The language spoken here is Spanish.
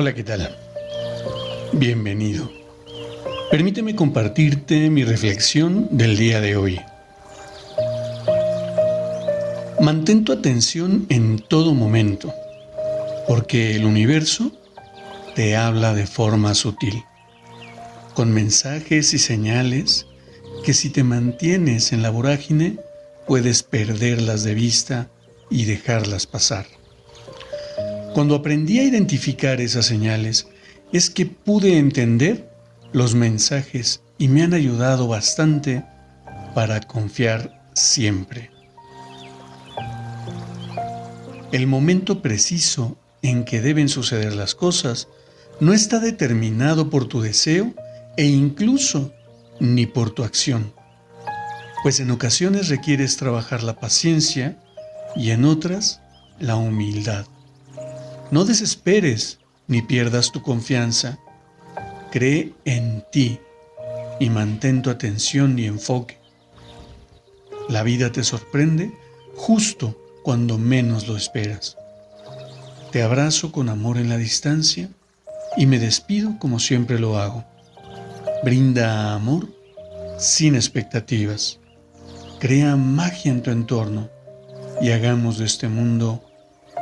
Hola, ¿qué tal? Bienvenido. Permíteme compartirte mi reflexión del día de hoy. Mantén tu atención en todo momento, porque el universo te habla de forma sutil, con mensajes y señales que si te mantienes en la vorágine puedes perderlas de vista y dejarlas pasar. Cuando aprendí a identificar esas señales, es que pude entender los mensajes y me han ayudado bastante para confiar siempre. El momento preciso en que deben suceder las cosas no está determinado por tu deseo e incluso ni por tu acción, pues en ocasiones requieres trabajar la paciencia y en otras la humildad. No desesperes ni pierdas tu confianza. Cree en ti y mantén tu atención y enfoque. La vida te sorprende justo cuando menos lo esperas. Te abrazo con amor en la distancia y me despido como siempre lo hago. Brinda amor sin expectativas. Crea magia en tu entorno y hagamos de este mundo